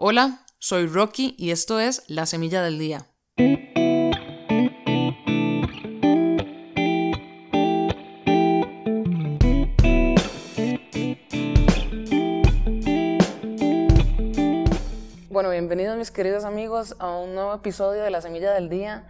Hola, soy Rocky y esto es La Semilla del Día. Bueno, bienvenidos mis queridos amigos a un nuevo episodio de La Semilla del Día.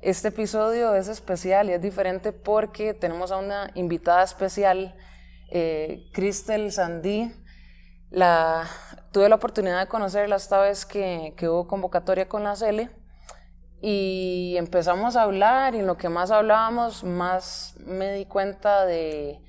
Este episodio es especial y es diferente porque tenemos a una invitada especial, eh, Cristel Sandí. La, tuve la oportunidad de conocerla esta vez que, que hubo convocatoria con la CELE y empezamos a hablar y en lo que más hablábamos, más me di cuenta de,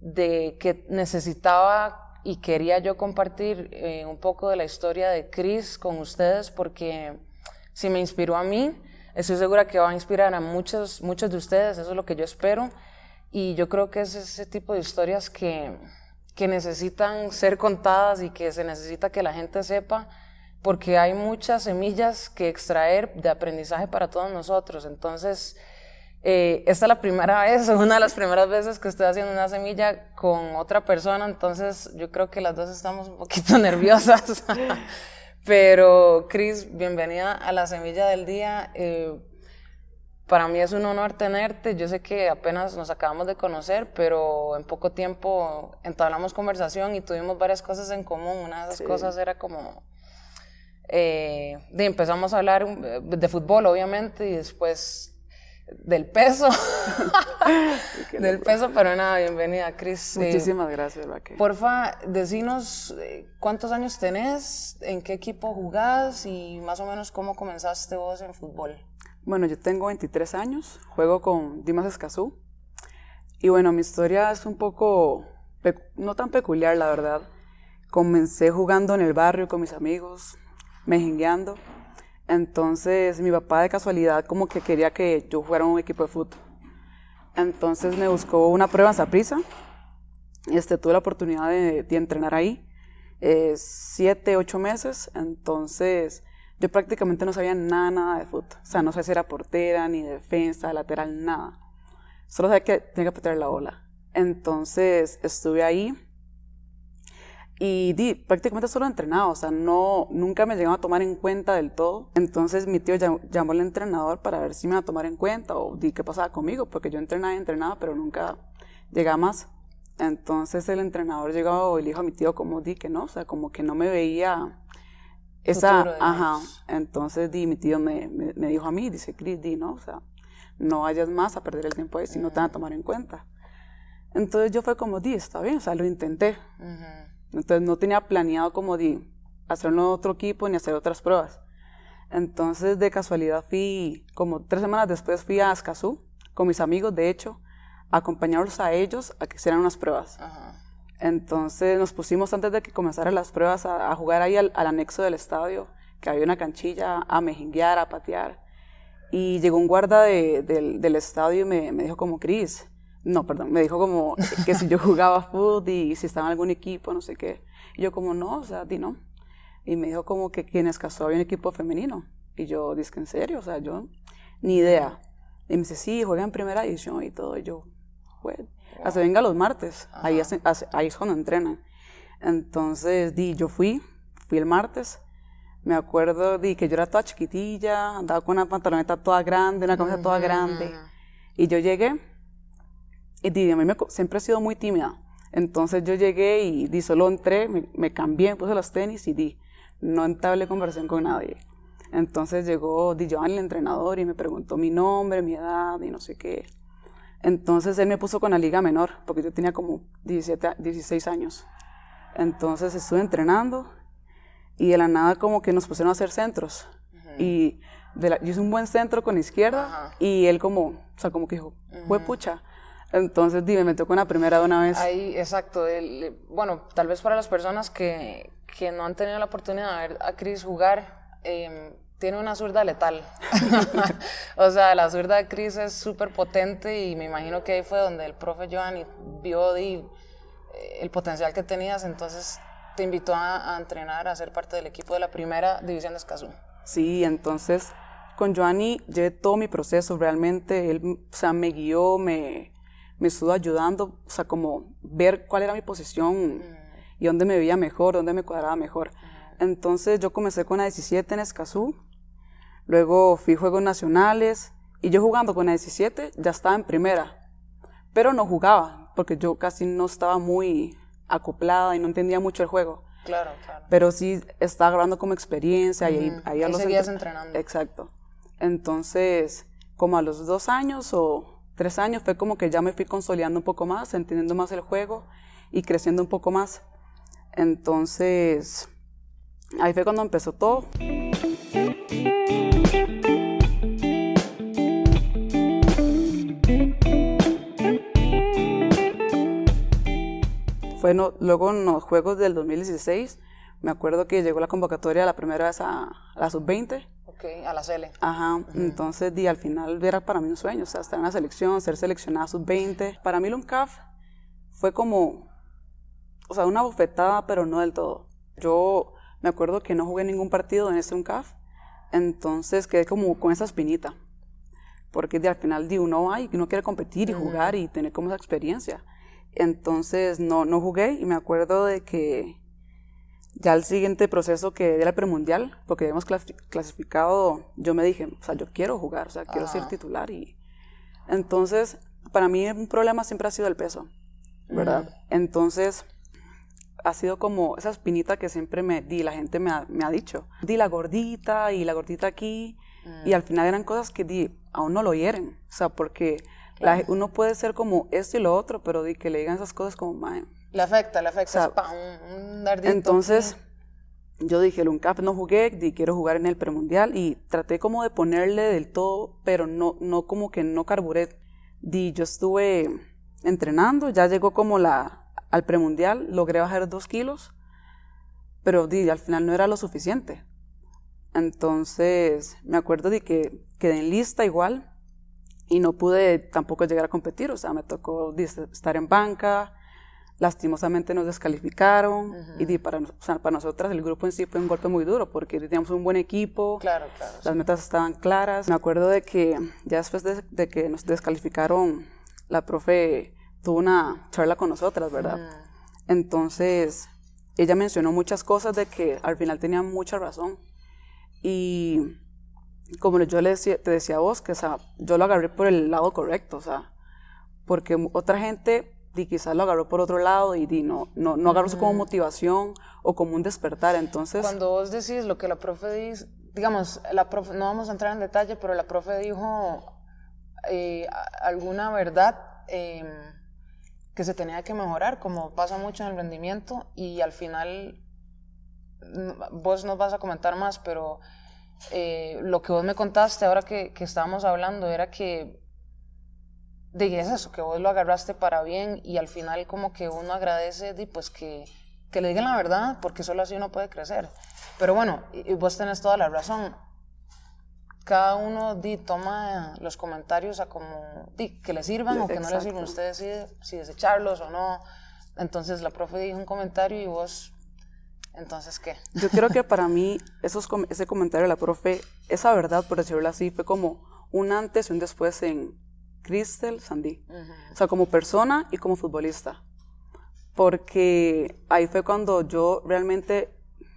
de que necesitaba y quería yo compartir eh, un poco de la historia de Chris con ustedes porque si me inspiró a mí, estoy segura que va a inspirar a muchos, muchos de ustedes, eso es lo que yo espero. Y yo creo que es ese tipo de historias que, que necesitan ser contadas y que se necesita que la gente sepa porque hay muchas semillas que extraer de aprendizaje para todos nosotros. Entonces, eh, esta es la primera vez, una de las primeras veces que estoy haciendo una semilla con otra persona, entonces yo creo que las dos estamos un poquito nerviosas. Pero, Cris, bienvenida a la semilla del día. Eh, para mí es un honor tenerte. Yo sé que apenas nos acabamos de conocer, pero en poco tiempo entablamos conversación y tuvimos varias cosas en común. Una de esas cosas era como eh, de empezamos a hablar de fútbol, obviamente, y después del peso. del peso, pero nada, bienvenida, Cris. Eh, Muchísimas gracias, Raquel. Porfa, decinos eh, cuántos años tenés, en qué equipo jugás y más o menos cómo comenzaste vos en fútbol. Bueno, yo tengo 23 años, juego con Dimas Escazú. Y bueno, mi historia es un poco, no tan peculiar, la verdad. Comencé jugando en el barrio con mis amigos, mejengueando entonces mi papá de casualidad como que quería que yo fuera un equipo de fútbol. Entonces me buscó una prueba en Saprissa. Este, tuve la oportunidad de, entrenar ahí eh, siete, ocho meses. Entonces yo prácticamente no sabía nada, nada de fútbol. O sea, no sabía si era portera, ni defensa, lateral, nada. Solo sabía que tenía que patear la bola. Entonces estuve ahí y di, prácticamente solo entrenaba, o sea, no, nunca me llegaba a tomar en cuenta del todo. Entonces mi tío llamó, al entrenador para ver si me iba a tomar en cuenta o di qué pasaba conmigo, porque yo entrenaba y entrenaba, pero nunca llegaba más. Entonces el entrenador llegó y le dijo a mi tío como di que no, o sea, como que no me veía esa, ajá. Entonces di, mi tío me, me, dijo a mí, dice, Cris, di, no, o sea, no vayas más a perder el tiempo ahí si no te van a tomar en cuenta. Entonces yo fue como, di, está bien, o sea, lo intenté. Entonces no tenía planeado como de hacer otro equipo ni hacer otras pruebas. Entonces de casualidad fui, como tres semanas después fui a Escazú con mis amigos, de hecho, a acompañarlos a ellos a que hicieran unas pruebas. Entonces nos pusimos antes de que comenzaran las pruebas a, jugar ahí al, anexo del estadio, que había una canchilla, a mejinguear, a patear. Y llegó un guarda del, estadio y me, dijo como, Cris, no, perdón, me dijo como que si yo jugaba fútbol y si estaba en algún equipo, no sé qué. Y yo como, no, o sea, di no. Y me dijo como que quienes casó había un equipo femenino. Y yo, dije, ¿en serio? O sea, yo, ni idea. Y me dice, sí, juega en primera edición y todo. Y yo, juega. Hace venga los martes, ahí, ahí es cuando entrenan. Entonces, di, yo fui, fui el martes. Me acuerdo di, que yo era toda chiquitilla, andaba con una pantaloneta toda grande, una camisa toda grande. Y yo llegué y a mí siempre he sido muy tímida. Entonces yo llegué y di, solo entré, me, cambié, me puse los tenis y di, no entablé conversación con nadie. Entonces llegó Di Giovanni, el entrenador, y me preguntó mi nombre, mi edad y no sé qué. Entonces él me puso con la liga menor, porque yo tenía como 17, 16 años. Entonces estuve entrenando y de la nada como que nos pusieron a hacer centros. Y de yo hice un buen centro con la izquierda y él como, o sea, como que dijo, fue pucha entonces, dime, me tocó una primera de una vez. Ahí, exacto. bueno, tal vez para las personas que, que, no han tenido la oportunidad de ver a Chris jugar, em, tiene una zurda letal. o sea, la zurda de Chris es súper potente y me imagino que ahí fue donde el profe Giovanni vio eh, el potencial que tenías, entonces te invitó a, a, entrenar, a ser parte del equipo de la primera división de Escazú. Sí, entonces con Giovanni llevé todo mi proceso, realmente él o sea, me guió, me me estuvo ayudando, o sea, como ver cuál era mi posición y dónde me veía mejor, dónde me cuadraba mejor. Entonces yo comencé con la 17 en Escazú, luego fui Juegos Nacionales y yo jugando con la 17 ya estaba en primera, pero no jugaba porque yo casi no estaba muy acoplada y no entendía mucho el juego. Claro, claro. Pero sí estaba grabando como experiencia y ahí, ahí, ahí los seguías entrenando. Exacto. Entonces, como a los dos años o tres años fue como que ya me fui consolidando un poco más, entendiendo más el juego y creciendo un poco más. Entonces, ahí fue cuando empezó todo. Fue no- luego en los Juegos del 2016, me acuerdo que llegó la convocatoria la primera vez a, a la sub-20. Ok, a la Cele. Ajá, entonces di, al final era para mí un sueño, o sea, estar en la selección, ser seleccionada sub-20. Para mí el UNCAF fue como, o sea, una bofetada, pero no del todo. Yo me acuerdo que no jugué ningún partido en ese UNCAF, entonces quedé como con esa espinita, porque di, al final di, uno va y uno quiere competir y jugar y tener como esa experiencia. Entonces no, no jugué y me acuerdo de que ya el siguiente proceso que era el premundial, porque habíamos clasi- clasificado, yo me dije, o sea, yo quiero jugar, o sea, quiero ser titular. Y entonces, para mí un problema siempre ha sido el peso, ¿verdad? Entonces, ha sido como esa espinita que siempre me di, la gente me ha, me ha dicho, di la gordita y la gordita aquí, y al final eran cosas que di, aún no lo hieren, o sea, porque la- uno puede ser como esto y lo otro, pero di que le digan esas cosas como, "Mae, Le afecta, le afecta. O sea, es pa, un, entonces, yo dije, el UNCAP no jugué, di, quiero jugar en el premundial y traté como de ponerle del todo, pero no, no como que no carburé. Di, yo estuve entrenando, ya llegó como la, al premundial, logré bajar dos kilos, pero di, al final no era lo suficiente. Entonces, me acuerdo de que quedé en lista igual y no pude tampoco llegar a competir, o sea, me tocó estar en banca, lastimosamente nos descalificaron y di, para, nos- o sea, para nosotras el grupo en sí fue un golpe muy duro porque teníamos un buen equipo, Claro, claro. las metas estaban claras. Me acuerdo de que ya después de, de que nos descalificaron, la profe tuvo una charla con nosotras, ¿verdad? Entonces, ella mencionó muchas cosas de que al final tenía mucha razón. Y como yo le decía, te decía a vos, que o sea, yo lo agarré por el lado correcto, o sea, porque otra gente di, quizás lo agarró por otro lado y di, no, no, no agarró eso como motivación o como un despertar. Entonces, Cuando vos decís lo que la profe dice, digamos, la profe, no vamos a entrar en detalle, pero la profe dijo eh, alguna verdad eh, que se tenía que mejorar, como pasa mucho en el rendimiento, y al final vos nos vas a comentar más, pero eh, lo que vos me contaste ahora que, que estábamos hablando era que de es eso, que vos lo agarraste para bien y al final como que uno agradece di, pues que, que le digan la verdad porque solo así uno puede crecer. Pero bueno, y, y vos tenés toda la razón. Cada uno di, toma los comentarios a como di, que le sirvan o que no le sirvan. Usted decide si desecharlos o no. Entonces la profe dijo un comentario y vos, entonces qué. Yo creo que para mí esos, ese comentario de la profe, esa verdad, por decirlo así, fue como un antes y un después en Crystal Sandy. O sea, como persona y como futbolista. Porque ahí fue cuando yo realmente,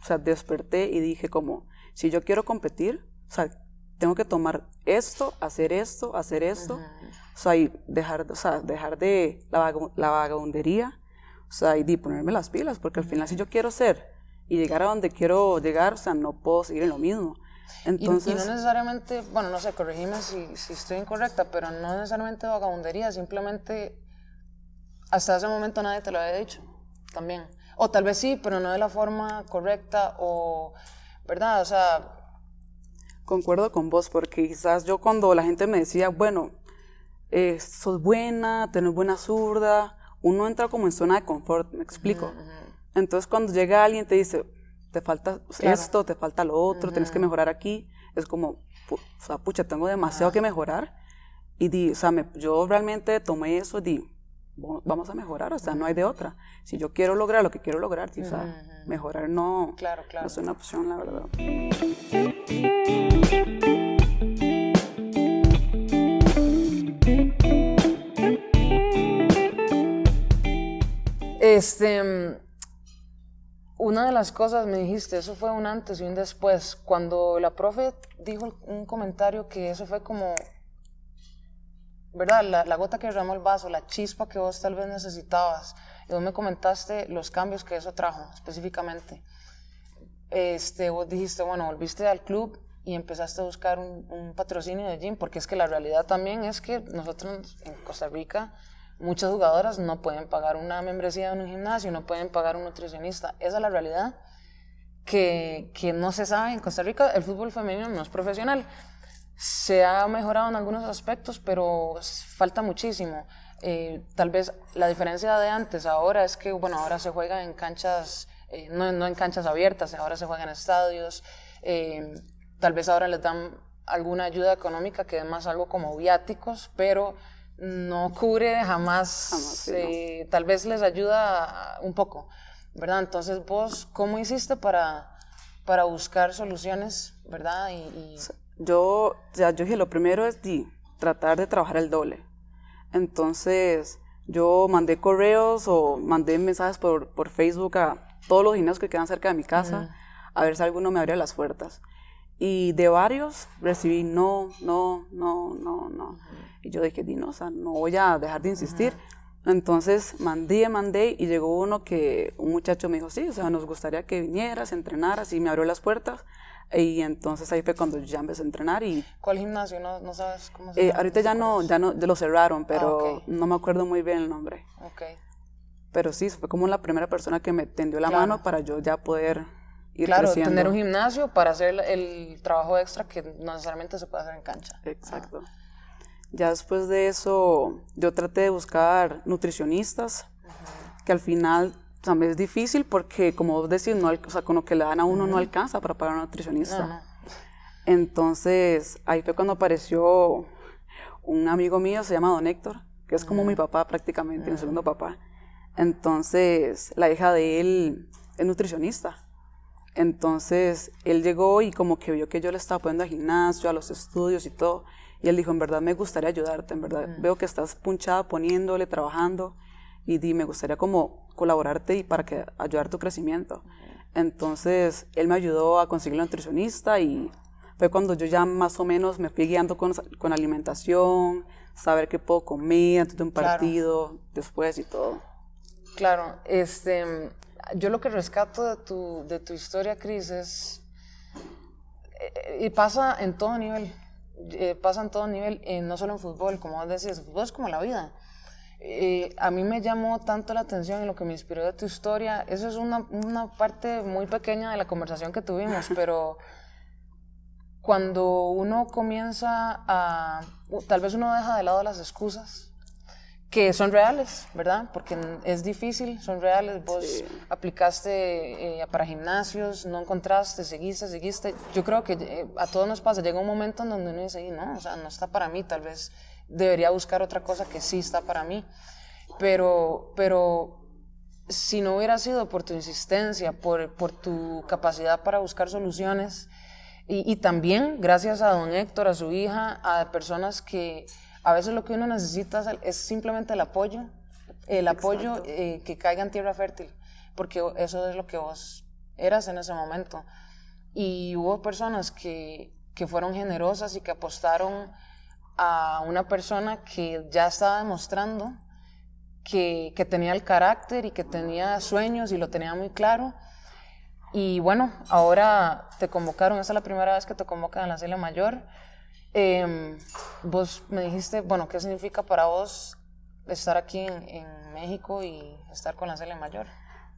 o sea, desperté y dije como, si yo quiero competir, o sea, tengo que tomar esto, hacer esto, hacer esto, o sea, y dejar, o sea, dejar de la, vagabundería, o sea, y de ponerme las pilas, porque al final si yo quiero ser y llegar a donde quiero llegar, o sea, no puedo seguir en lo mismo. Y- Entonces, y, no necesariamente, bueno, no sé, corregime si, si estoy incorrecta, pero no necesariamente vagabundería, simplemente hasta ese momento nadie te lo había dicho también. O tal vez sí, pero no de la forma correcta o, ¿verdad? O sea, Concuerdo con vos, porque quizás yo cuando la gente me decía, bueno, eh, sos buena, tenés buena zurda, uno entra como en zona de confort, me explico. Entonces cuando llega alguien y te dice, te falta esto, te falta lo otro, tienes que mejorar aquí, es como, o sea, pucha, tengo demasiado que mejorar. Y di, o sea, me- yo realmente tomé eso y di, "Bo- vamos a mejorar, o sea, no hay de otra. Si yo quiero lograr lo que quiero lograr, o sea, mejorar no, Claro, claro. no es una opción, la verdad. este, mm, una de las cosas me dijiste, eso fue un antes y un después. Cuando la profe dijo un comentario que eso fue como, ¿verdad? La, gota que derramó el vaso, la chispa que vos tal vez necesitabas. Y vos me comentaste los cambios que eso trajo específicamente. Este, vos dijiste, bueno, volviste al club y empezaste a buscar un, un patrocinio de gym, porque es que la realidad también es que nosotros en Costa Rica muchas jugadoras no pueden pagar una membresía en un gimnasio, no pueden pagar un nutricionista. Esa es la realidad que, que, no se sabe en Costa Rica. El fútbol femenino no es profesional. Se ha mejorado en algunos aspectos, pero falta muchísimo. Eh, tal vez la diferencia de antes ahora es que, bueno, ahora se juega en canchas, eh, no, en canchas abiertas, ahora se juega en estadios. Eh, tal vez ahora les dan alguna ayuda económica que es más algo como viáticos, pero no cubre jamás, eh, tal vez les ayuda un poco, ¿verdad? Entonces vos, ¿cómo hiciste para, para buscar soluciones, ¿verdad? Y, Yo, ya, yo dije, lo primero es tratar de trabajar el doble. Entonces, yo mandé correos o mandé mensajes por, por Facebook a todos los gimnasios que quedan cerca de mi casa, a ver si alguno me abría las puertas. Y de varios recibí no, no, no, no, no. Y yo dije, no, o sea, no voy a dejar de insistir. Entonces mandé, mandé y llegó uno que un muchacho me dijo, sí, o sea, nos gustaría que vinieras, entrenaras y me abrió las puertas. Y entonces ahí fue cuando ya empecé a entrenar y... ¿Cuál gimnasio? ¿No, no sabes cómo se eh, llama? ahorita ya no, ya no, lo cerraron, pero ah, no me acuerdo muy bien el nombre. Ok. Pero sí, fue como la primera persona que me tendió la mano para yo ya poder ir claro, creciendo. tener un gimnasio para hacer el, trabajo extra que no necesariamente se puede hacer en cancha. Exacto. Ya después de eso, yo traté de buscar nutricionistas, que al final también es difícil porque, como vos decís, no, o sea, con lo que le dan a uno no alcanza para pagar a un nutricionista. Entonces, ahí fue cuando apareció un amigo mío, se llama Don Héctor, que es como mi papá prácticamente, mi segundo papá. Entonces, la hija de él es nutricionista. Entonces, él llegó y como que vio que yo le estaba poniendo al gimnasio, a los estudios y todo. Y él dijo, en verdad me gustaría ayudarte, en verdad mm. veo que estás punchada poniéndole, trabajando y di, me gustaría como colaborarte y para que ayudar tu crecimiento. Entonces, él me ayudó a conseguir la nutricionista y fue cuando yo ya más o menos me fui guiando con, con alimentación, saber qué puedo comer antes de un partido, después y todo. Claro, este, yo lo que rescato de tu, de tu historia, Cris, es, eh, y pasa en todo nivel, eh, pasa en todo nivel, eh, no solo en fútbol, como vos decías, el fútbol es como la vida. Eh, a mí me llamó tanto la atención y lo que me inspiró de tu historia, eso es una, una parte muy pequeña de la conversación que tuvimos, pero cuando uno comienza a, tal vez uno deja de lado las excusas, que son reales, ¿verdad? Porque es difícil, son reales. Vos aplicaste eh, para gimnasios, no encontraste, seguiste, seguiste. Yo creo que eh, a todos nos pasa, llega un momento en donde uno dice, no, o sea, no está para mí, tal vez debería buscar otra cosa que sí está para mí. Pero, pero si no hubiera sido por tu insistencia, por, por tu capacidad para buscar soluciones, y, y también gracias a don Héctor, a su hija, a personas que a veces lo que uno necesita es simplemente el apoyo, el apoyo eh, que caiga en tierra fértil, porque eso es lo que vos eras en ese momento. Y hubo personas que, que fueron generosas y que apostaron a una persona que ya estaba demostrando que, que, tenía el carácter y que tenía sueños y lo tenía muy claro. Y bueno, ahora te convocaron, esa es la primera vez que te convocan a la Celia Mayor. Eh, vos me dijiste, bueno, ¿qué significa para vos estar aquí en, en México y estar con la Cele Mayor?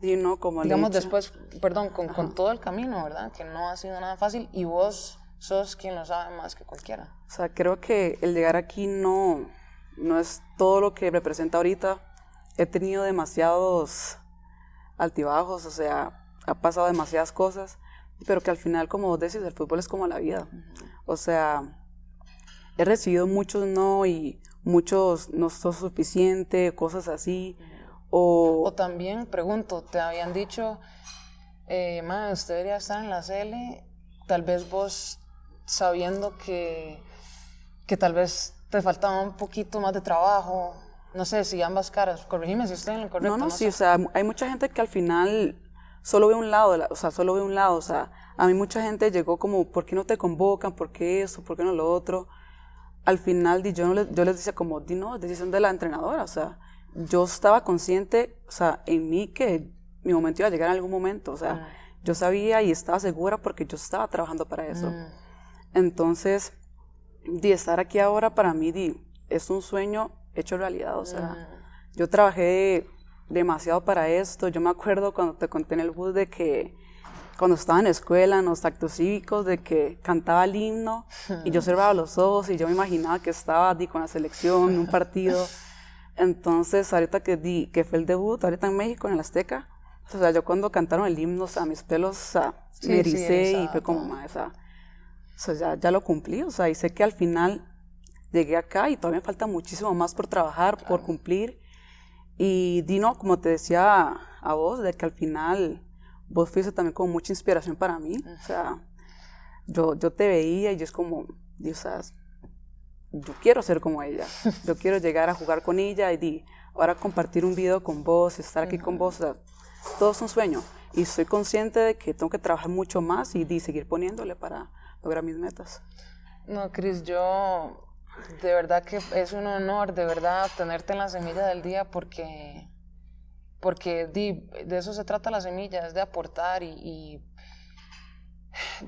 Y no, como Digamos después, perdón, con, con, todo el camino, ¿verdad? Que no ha sido nada fácil y vos sos quien lo sabe más que cualquiera. O sea, creo que el llegar aquí no, no es todo lo que representa ahorita. He tenido demasiados altibajos, o sea, ha pasado demasiadas cosas, pero que al final, como vos decís, el fútbol es como la vida. O sea, he recibido muchos no y muchos no sos suficiente, cosas así. O, o también, pregunto, te habían dicho, eh, usted debería estar en la CL, tal vez vos sabiendo que, que tal vez te faltaba un poquito más de trabajo, no sé si ambas caras, corregime si estoy en el correcto. No, no, sí, o sea, hay mucha gente que al final solo ve un lado, o sea, solo ve un lado, o sea, a mí mucha gente llegó como, ¿por qué no te convocan? ¿Por qué eso? ¿Por qué no lo otro? Al final, yo, no les, yo les decía como, di no, es decisión de la entrenadora, o sea, yo estaba consciente, o sea, en mí que mi momento iba a llegar en algún momento, o sea, ah. yo sabía y estaba segura porque yo estaba trabajando para eso. Mm. Entonces, de estar aquí ahora para mí di, es un sueño hecho realidad, o sea, mm. yo trabajé demasiado para esto, yo me acuerdo cuando te conté en el bus de que cuando estaba en la escuela, en los actos cívicos, de que cantaba el himno y yo cerraba los ojos y yo me imaginaba que estaba di, con la selección en un partido. Entonces, ahorita que, di, que fue el debut, ahorita en México, en el Azteca, o sea, yo cuando cantaron el himno, o sea, mis pelos, o sea, me ericé y fue como, más, o sea, ya, ya lo cumplí, o sea, y sé que al final llegué acá y todavía me falta muchísimo más por trabajar, por cumplir. Y Dino, como te decía a vos, de que al final vos fuiste también como mucha inspiración para mí. O sea, yo, yo te veía y yo es como, Dios, yo quiero ser como ella. Yo quiero llegar a jugar con ella y di, ahora compartir un video con vos, estar aquí con vos. O sea, todo es un sueño. Y soy consciente de que tengo que trabajar mucho más y di, seguir poniéndole para lograr mis metas. No, Cris, yo de verdad que es un honor, de verdad, tenerte en la semilla del día porque porque de eso se trata la semilla, es de aportar y,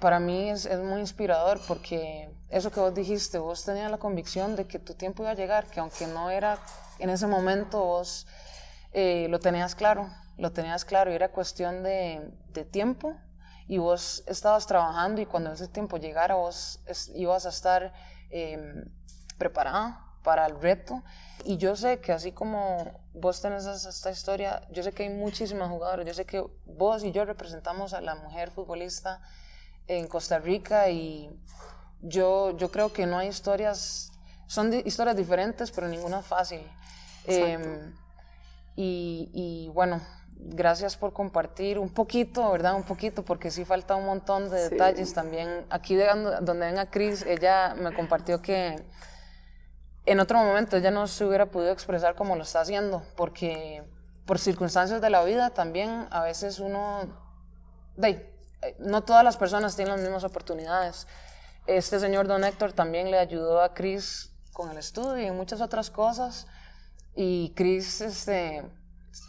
para mí es, muy inspirador porque eso que vos dijiste, vos tenías la convicción de que tu tiempo iba a llegar, que aunque no era en ese momento, vos eh, lo tenías claro, lo tenías claro y era cuestión de, tiempo y vos estabas trabajando y cuando ese tiempo llegara vos ibas a estar em, preparada para el reto. Y yo sé que así como vos tenés esta historia, yo sé que hay muchísimas jugadoras, yo sé que vos y yo representamos a la mujer futbolista en Costa Rica y yo, yo creo que no hay historias, son historias diferentes, pero ninguna fácil. Em, y, y, bueno, gracias por compartir un poquito, ¿verdad? Un poquito, porque sí falta un montón de detalles también. Aquí donde ven a Cris, ella me compartió que en otro momento ella no se hubiera podido expresar como lo está haciendo, porque por circunstancias de la vida también a veces uno, de, eh, no todas las personas tienen las mismas oportunidades. Este señor Don Héctor también le ayudó a Chris con el estudio y muchas otras cosas. Y Chris, este,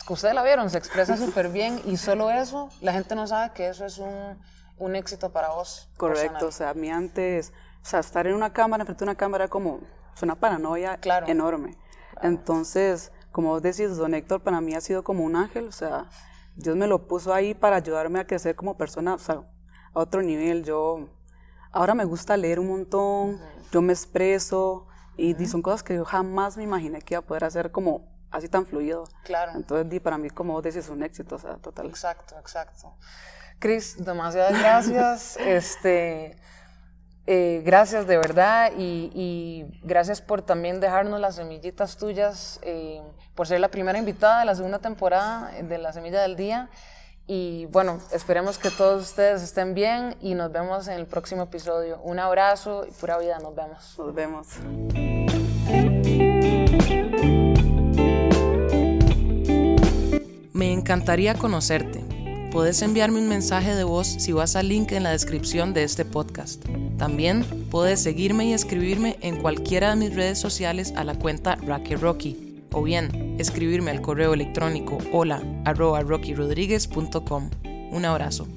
ustedes la vieron, se expresa súper bien y solo eso, la gente no sabe que eso es un, un éxito para vos. Correcto, o sea, a mí antes, o sea, estar en una cámara, frente a una cámara como es una paranoia enorme. Entonces, como vos decís, don Héctor para mí ha sido como un ángel, o sea, Dios me lo puso ahí para ayudarme a crecer como persona, o sea, a otro nivel. Yo ahora me gusta leer un montón, yo me expreso y, son cosas que yo jamás me imaginé que iba a poder hacer como así tan fluido. Claro. Entonces, para mí, como vos decís, es un éxito, o sea, total. Exacto, exacto. Cris, demasiadas gracias. este, eh, gracias de verdad y, gracias por también dejarnos las semillitas tuyas, eh, por ser la primera invitada de la segunda temporada de La Semilla del Día. Y bueno, esperemos que todos ustedes estén bien y nos vemos en el próximo episodio. Un abrazo y pura vida, nos vemos. Nos vemos. Me encantaría conocerte. Puedes enviarme un mensaje de voz si vas al link en la descripción de este podcast. También puedes seguirme y escribirme en cualquiera de mis redes sociales a la cuenta Rocky Rocky o bien escribirme al correo electrónico hola. Un abrazo.